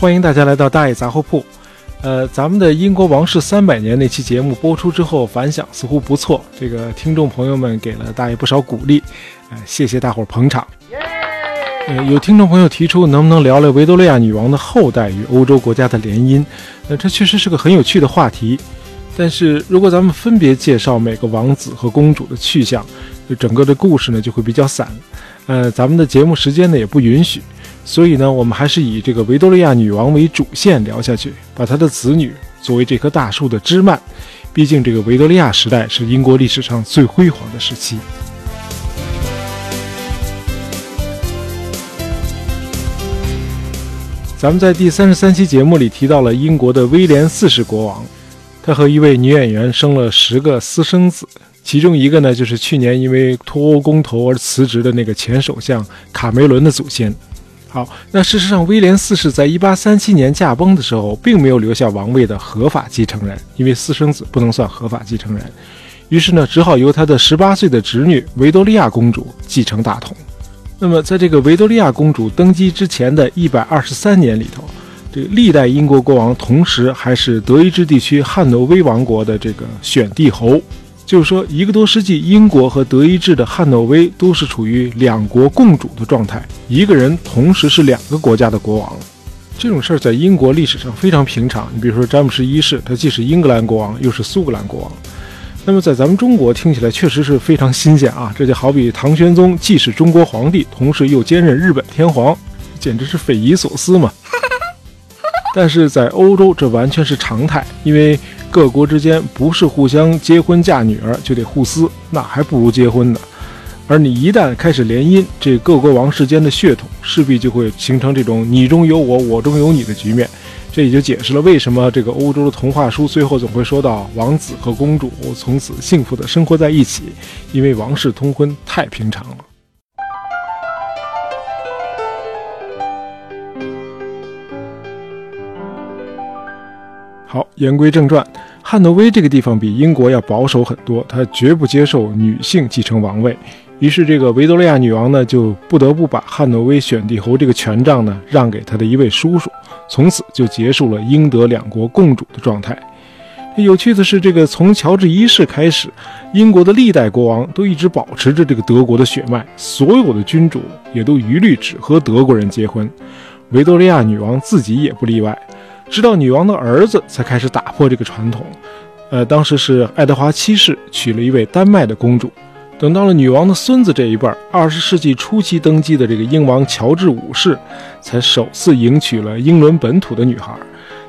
欢迎大家来到大爷杂货铺。呃，咱们的英国王室三百年那期节目播出之后，反响似乎不错，这个听众朋友们给了大爷不少鼓励，呃，谢谢大伙儿捧场。呃，有听众朋友提出，能不能聊聊维多利亚女王的后代与欧洲国家的联姻？呃，这确实是个很有趣的话题。但是如果咱们分别介绍每个王子和公主的去向，就整个的故事呢就会比较散。呃，咱们的节目时间呢也不允许，所以呢，我们还是以这个维多利亚女王为主线聊下去，把她的子女作为这棵大树的枝蔓。毕竟这个维多利亚时代是英国历史上最辉煌的时期。咱们在第三十三期节目里提到了英国的威廉四世国王。他和一位女演员生了十个私生子，其中一个呢，就是去年因为脱欧公投而辞职的那个前首相卡梅伦的祖先。好，那事实上，威廉四世在一八三七年驾崩的时候，并没有留下王位的合法继承人，因为私生子不能算合法继承人。于是呢，只好由他的十八岁的侄女维多利亚公主继承大统。那么，在这个维多利亚公主登基之前的一百二十三年里头。这个历代英国国王，同时还是德意志地区汉诺威王国的这个选帝侯，就是说，一个多世纪，英国和德意志的汉诺威都是处于两国共主的状态，一个人同时是两个国家的国王。这种事儿在英国历史上非常平常。你比如说，詹姆士一世，他既是英格兰国王，又是苏格兰国王。那么在咱们中国听起来确实是非常新鲜啊！这就好比唐玄宗既是中国皇帝，同时又兼任日本天皇，简直是匪夷所思嘛！但是在欧洲，这完全是常态，因为各国之间不是互相结婚嫁女儿就得互撕，那还不如结婚呢。而你一旦开始联姻，这各国王室间的血统势必就会形成这种你中有我，我中有你的局面。这也就解释了为什么这个欧洲的童话书最后总会说到王子和公主从此幸福的生活在一起，因为王室通婚太平常了。好，言归正传，汉诺威这个地方比英国要保守很多，他绝不接受女性继承王位。于是，这个维多利亚女王呢，就不得不把汉诺威选帝侯这个权杖呢让给他的一位叔叔，从此就结束了英德两国共主的状态。有趣的是，这个从乔治一世开始，英国的历代国王都一直保持着这个德国的血脉，所有的君主也都一律只和德国人结婚，维多利亚女王自己也不例外。直到女王的儿子才开始打破这个传统，呃，当时是爱德华七世娶了一位丹麦的公主。等到了女王的孙子这一辈儿，二十世纪初期登基的这个英王乔治五世，才首次迎娶了英伦本土的女孩，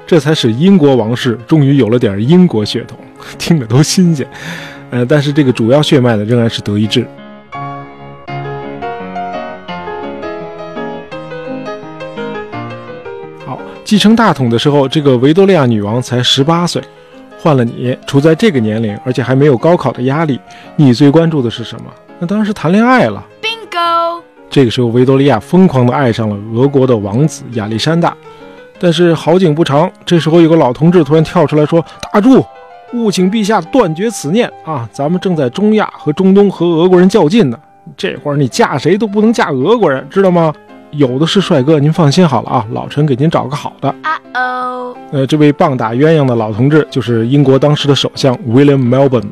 这才使英国王室终于有了点英国血统，听着都新鲜。呃，但是这个主要血脉呢，仍然是德意志。继承大统的时候，这个维多利亚女王才十八岁。换了你，处在这个年龄，而且还没有高考的压力，你最关注的是什么？那当然是谈恋爱了。Bingo！这个时候，维多利亚疯狂地爱上了俄国的王子亚历山大。但是好景不长，这时候有个老同志突然跳出来说：“打住！务请陛下断绝此念啊！咱们正在中亚和中东和俄国人较劲呢，这会儿你嫁谁都不能嫁俄国人，知道吗？”有的是帅哥，您放心好了啊，老陈给您找个好的。啊哦，呃，这位棒打鸳鸯的老同志就是英国当时的首相 William Melbourne。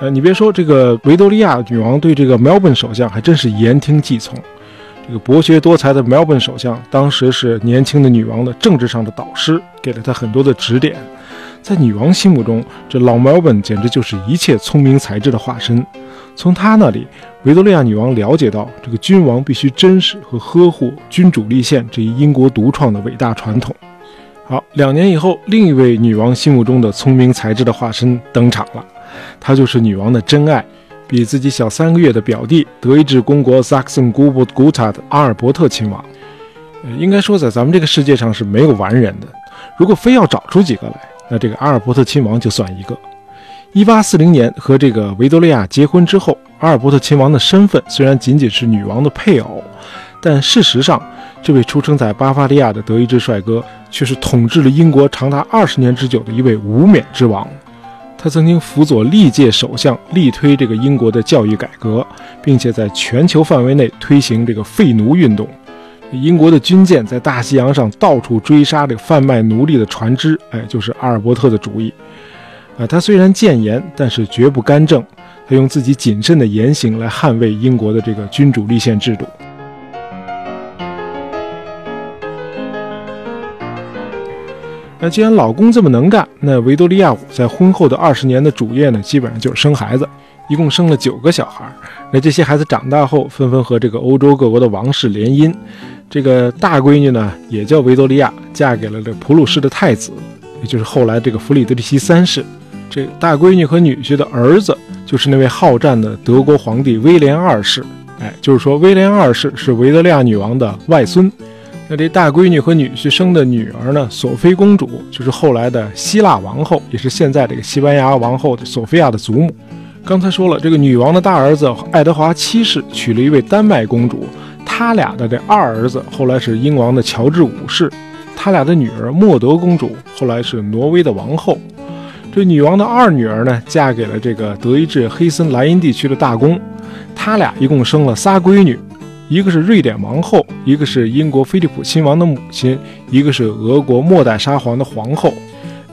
呃，你别说，这个维多利亚女王对这个 Melbourne 首相还真是言听计从。这个博学多才的 Melbourne 首相当时是年轻的女王的政治上的导师，给了她很多的指点。在女王心目中，这老 Melbourne 简直就是一切聪明才智的化身。从他那里，维多利亚女王了解到，这个君王必须珍视和呵护君主立宪这一英国独创的伟大传统。好，两年以后，另一位女王心目中的聪明才智的化身登场了，她就是女王的真爱，比自己小三个月的表弟，德意志公国萨克森古布古塔的阿尔伯特亲王。应该说，在咱们这个世界上是没有完人的。如果非要找出几个来，那这个阿尔伯特亲王就算一个。一八四零年和这个维多利亚结婚之后，阿尔伯特亲王的身份虽然仅仅是女王的配偶，但事实上，这位出生在巴伐利亚的德意志帅哥却是统治了英国长达二十年之久的一位无冕之王。他曾经辅佐历届首相力推这个英国的教育改革，并且在全球范围内推行这个废奴运动。英国的军舰在大西洋上到处追杀这个贩卖奴隶的船只，哎，就是阿尔伯特的主意。啊，他虽然谏言，但是绝不干政。他用自己谨慎的言行来捍卫英国的这个君主立宪制度。那既然老公这么能干，那维多利亚在婚后的二十年的主业呢，基本上就是生孩子，一共生了九个小孩。那这些孩子长大后，纷纷和这个欧洲各国的王室联姻。这个大闺女呢，也叫维多利亚，嫁给了这普鲁士的太子，也就是后来这个弗里德里希三世。这大闺女和女婿的儿子，就是那位好战的德国皇帝威廉二世。哎，就是说威廉二世是维多利亚女王的外孙。那这大闺女和女婿生的女儿呢，索菲公主就是后来的希腊王后，也是现在这个西班牙王后的索菲亚的祖母。刚才说了，这个女王的大儿子爱德华七世娶了一位丹麦公主，他俩的这二儿子后来是英王的乔治五世，他俩的女儿莫德公主后来是挪威的王后。这女王的二女儿呢，嫁给了这个德意志黑森莱茵地区的大公，他俩一共生了仨闺女，一个是瑞典王后，一个是英国菲利普亲王的母亲，一个是俄国末代沙皇的皇后。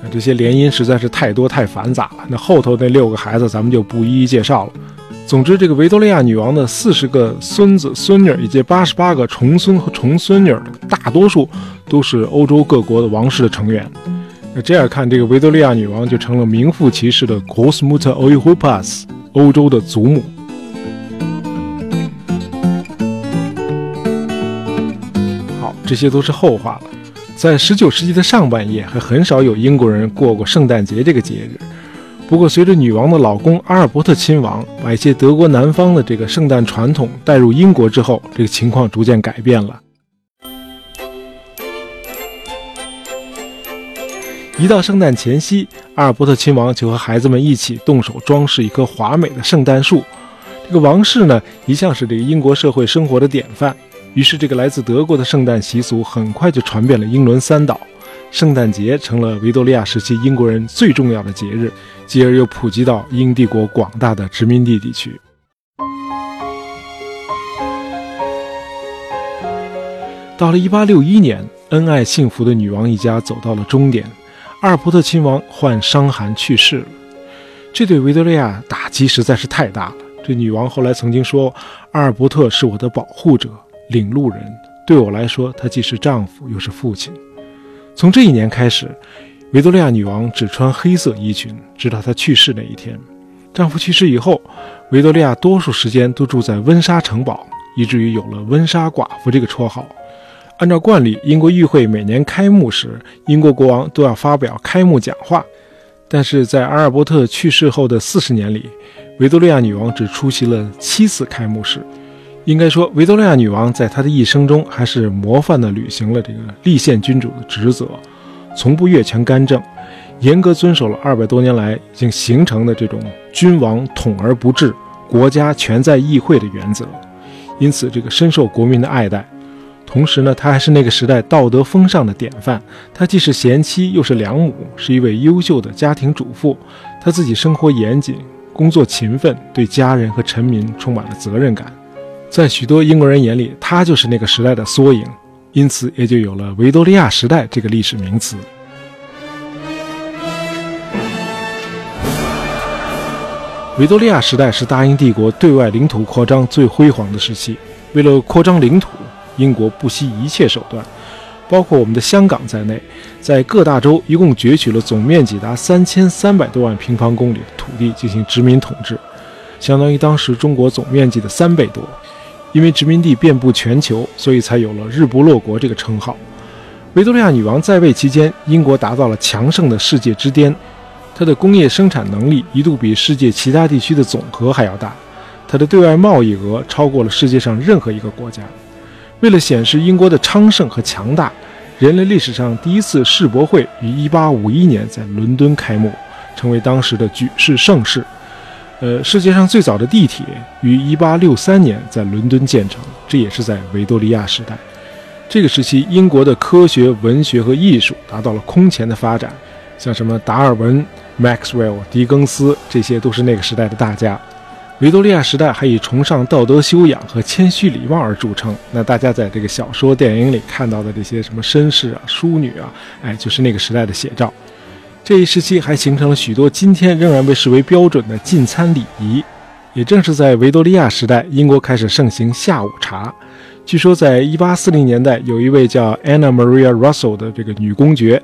那这些联姻实在是太多太繁杂了，那后头那六个孩子咱们就不一一介绍了。总之，这个维多利亚女王的四十个孙子孙女以及八十八个重孙和重孙女，大多数都是欧洲各国的王室的成员。那这样看，这个维多利亚女王就成了名副其实的 Cosmuta Europas，欧洲的祖母。好，这些都是后话了。在19世纪的上半叶，还很少有英国人过过圣诞节这个节日。不过，随着女王的老公阿尔伯特亲王把一些德国南方的这个圣诞传统带入英国之后，这个情况逐渐改变了。一到圣诞前夕，阿尔伯特亲王就和孩子们一起动手装饰一棵华美的圣诞树。这个王室呢，一向是这个英国社会生活的典范。于是，这个来自德国的圣诞习俗很快就传遍了英伦三岛，圣诞节成了维多利亚时期英国人最重要的节日，继而又普及到英帝国广大的殖民地地区。到了1861年，恩爱幸福的女王一家走到了终点。阿尔伯特亲王患伤寒去世了，这对维多利亚打击实在是太大了。这女王后来曾经说：“阿尔伯特是我的保护者、领路人，对我来说，他既是丈夫又是父亲。”从这一年开始，维多利亚女王只穿黑色衣裙，直到她去世那一天。丈夫去世以后，维多利亚多数时间都住在温莎城堡，以至于有了“温莎寡妇”这个绰号。按照惯例，英国议会每年开幕时，英国国王都要发表开幕讲话。但是在阿尔伯特去世后的四十年里，维多利亚女王只出席了七次开幕式。应该说，维多利亚女王在她的一生中还是模范地履行了这个立宪君主的职责，从不越权干政，严格遵守了二百多年来已经形成的这种君王统而不治、国家全在议会的原则，因此这个深受国民的爱戴。同时呢，她还是那个时代道德风尚的典范。她既是贤妻，又是良母，是一位优秀的家庭主妇。她自己生活严谨，工作勤奋，对家人和臣民充满了责任感。在许多英国人眼里，她就是那个时代的缩影，因此也就有了维多利亚时代这个历史名词。维多利亚时代是大英帝国对外领土扩张最辉煌的时期。为了扩张领土，英国不惜一切手段，包括我们的香港在内，在各大洲一共攫取了总面积达三千三百多万平方公里的土地进行殖民统治，相当于当时中国总面积的三倍多。因为殖民地遍布全球，所以才有了“日不落国”这个称号。维多利亚女王在位期间，英国达到了强盛的世界之巅，它的工业生产能力一度比世界其他地区的总和还要大，它的对外贸易额超过了世界上任何一个国家。为了显示英国的昌盛和强大，人类历史上第一次世博会于1851年在伦敦开幕，成为当时的举世盛事。呃，世界上最早的地铁于1863年在伦敦建成，这也是在维多利亚时代。这个时期，英国的科学、文学和艺术达到了空前的发展，像什么达尔文、Maxwell、狄更斯，这些都是那个时代的大家。维多利亚时代还以崇尚道德修养和谦虚礼貌而著称。那大家在这个小说、电影里看到的这些什么绅士啊、淑女啊，哎，就是那个时代的写照。这一时期还形成了许多今天仍然被视为标准的进餐礼仪。也正是在维多利亚时代，英国开始盛行下午茶。据说，在1840年代，有一位叫 Anna Maria Russell 的这个女公爵。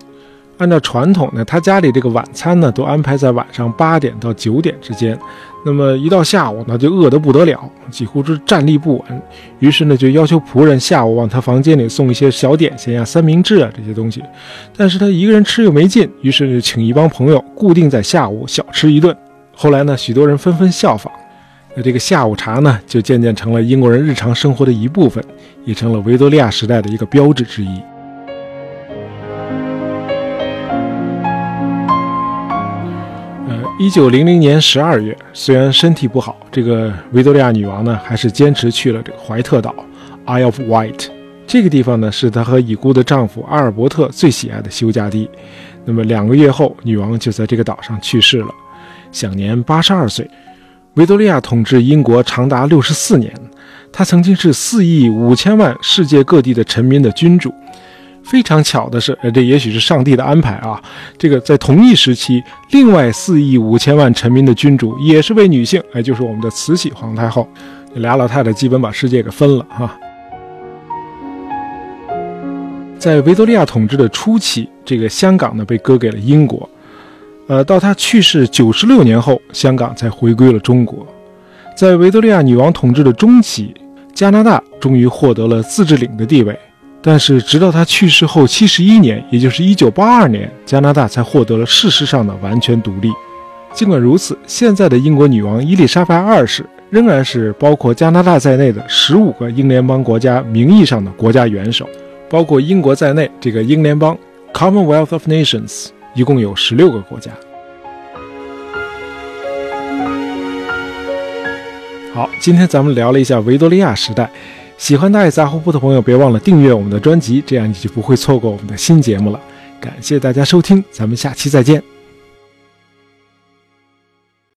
按照传统呢，他家里这个晚餐呢都安排在晚上八点到九点之间。那么一到下午呢，就饿得不得了，几乎是站立不稳。于是呢，就要求仆人下午往他房间里送一些小点心啊、三明治啊这些东西。但是他一个人吃又没劲，于是请一帮朋友固定在下午小吃一顿。后来呢，许多人纷纷效仿，那这个下午茶呢，就渐渐成了英国人日常生活的一部分，也成了维多利亚时代的一个标志之一。一九零零年十二月，虽然身体不好，这个维多利亚女王呢，还是坚持去了这个怀特岛 （Isle of Wight） 这个地方呢，是她和已故的丈夫阿尔伯特最喜爱的休假地。那么两个月后，女王就在这个岛上去世了，享年八十二岁。维多利亚统治英国长达六十四年，她曾经是四亿五千万世界各地的臣民的君主。非常巧的是，呃，这也许是上帝的安排啊。这个在同一时期，另外四亿五千万臣民的君主也是位女性，哎，就是我们的慈禧皇太后。俩老太太基本把世界给分了哈。在维多利亚统治的初期，这个香港呢被割给了英国，呃，到她去世九十六年后，香港才回归了中国。在维多利亚女王统治的中期，加拿大终于获得了自治领的地位。但是，直到他去世后七十一年，也就是一九八二年，加拿大才获得了事实上的完全独立。尽管如此，现在的英国女王伊丽莎白二世仍然是包括加拿大在内的十五个英联邦国家名义上的国家元首，包括英国在内，这个英联邦 （Commonwealth of Nations） 一共有十六个国家。好，今天咱们聊了一下维多利亚时代。喜欢大爱杂货铺的朋友，别忘了订阅我们的专辑，这样你就不会错过我们的新节目了。感谢大家收听，咱们下期再见。